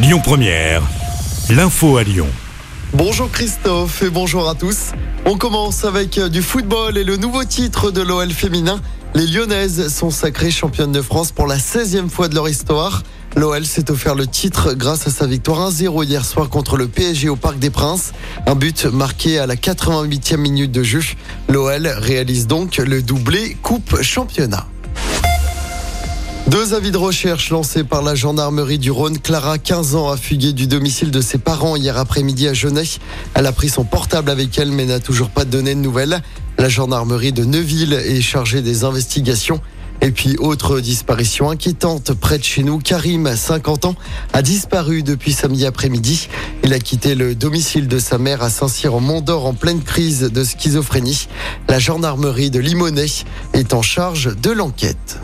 Lyon Première, l'info à Lyon. Bonjour Christophe et bonjour à tous. On commence avec du football et le nouveau titre de l'OL féminin. Les Lyonnaises sont sacrées championnes de France pour la 16e fois de leur histoire. L'OL s'est offert le titre grâce à sa victoire 1-0 hier soir contre le PSG au Parc des Princes. Un but marqué à la 88e minute de jeu. L'OL réalise donc le doublé Coupe Championnat. Deux avis de recherche lancés par la gendarmerie du Rhône. Clara, 15 ans, a fugué du domicile de ses parents hier après-midi à Genève. Elle a pris son portable avec elle mais n'a toujours pas donné de nouvelles. La gendarmerie de Neuville est chargée des investigations. Et puis, autre disparition inquiétante près de chez nous. Karim, 50 ans, a disparu depuis samedi après-midi. Il a quitté le domicile de sa mère à Saint-Cyr en Mont-d'Or en pleine crise de schizophrénie. La gendarmerie de Limonest est en charge de l'enquête.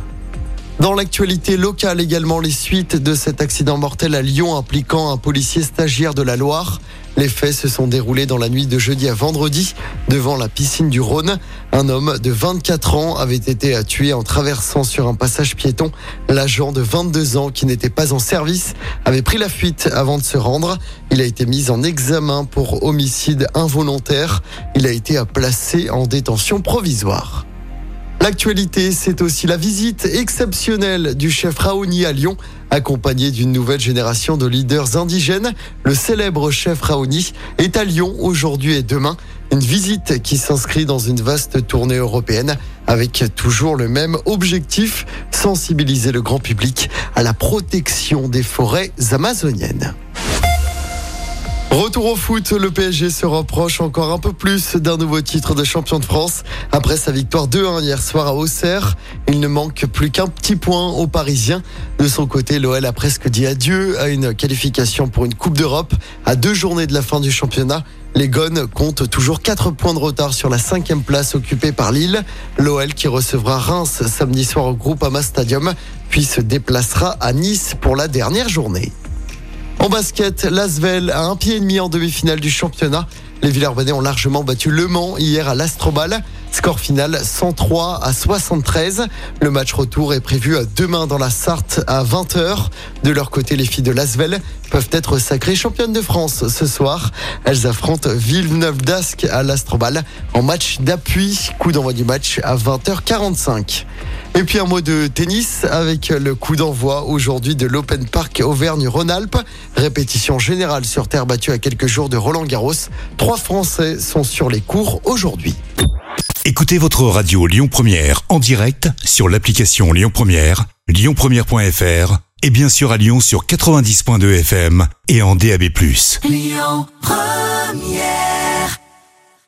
Dans l'actualité locale également, les suites de cet accident mortel à Lyon impliquant un policier stagiaire de la Loire. Les faits se sont déroulés dans la nuit de jeudi à vendredi devant la piscine du Rhône. Un homme de 24 ans avait été tué en traversant sur un passage piéton. L'agent de 22 ans qui n'était pas en service avait pris la fuite avant de se rendre. Il a été mis en examen pour homicide involontaire. Il a été placé en détention provisoire. L'actualité, c'est aussi la visite exceptionnelle du chef Raoni à Lyon, accompagné d'une nouvelle génération de leaders indigènes. Le célèbre chef Raoni est à Lyon aujourd'hui et demain. Une visite qui s'inscrit dans une vaste tournée européenne avec toujours le même objectif, sensibiliser le grand public à la protection des forêts amazoniennes. Retour au foot, le PSG se reproche encore un peu plus d'un nouveau titre de champion de France. Après sa victoire 2-1 hier soir à Auxerre, il ne manque plus qu'un petit point aux Parisiens. De son côté, l'OL a presque dit adieu à une qualification pour une Coupe d'Europe à deux journées de la fin du championnat. Les Gones comptent toujours 4 points de retard sur la cinquième place occupée par Lille. L'OL qui recevra Reims samedi soir au groupe Ama Stadium, puis se déplacera à Nice pour la dernière journée. En basket, l'Asvel a un pied et demi en demi-finale du championnat. Les Villers-Banais ont largement battu Le Mans hier à l'Astrobal. Score final 103 à 73. Le match retour est prévu demain dans la Sarthe à 20h. De leur côté, les filles de Lasvel peuvent être sacrées championnes de France ce soir. Elles affrontent Villeneuve d'Ascq à l'Astrobal en match d'appui. Coup d'envoi du match à 20h45. Et puis un mot de tennis avec le coup d'envoi aujourd'hui de l'Open Park Auvergne-Rhône-Alpes. Répétition générale sur terre battue à quelques jours de Roland Garros. Trois Français sont sur les cours aujourd'hui. Écoutez votre radio Lyon Première en direct sur l'application Lyon Première, lyonpremière.fr et bien sûr à Lyon sur 90.2 FM et en DAB+. Lyon Première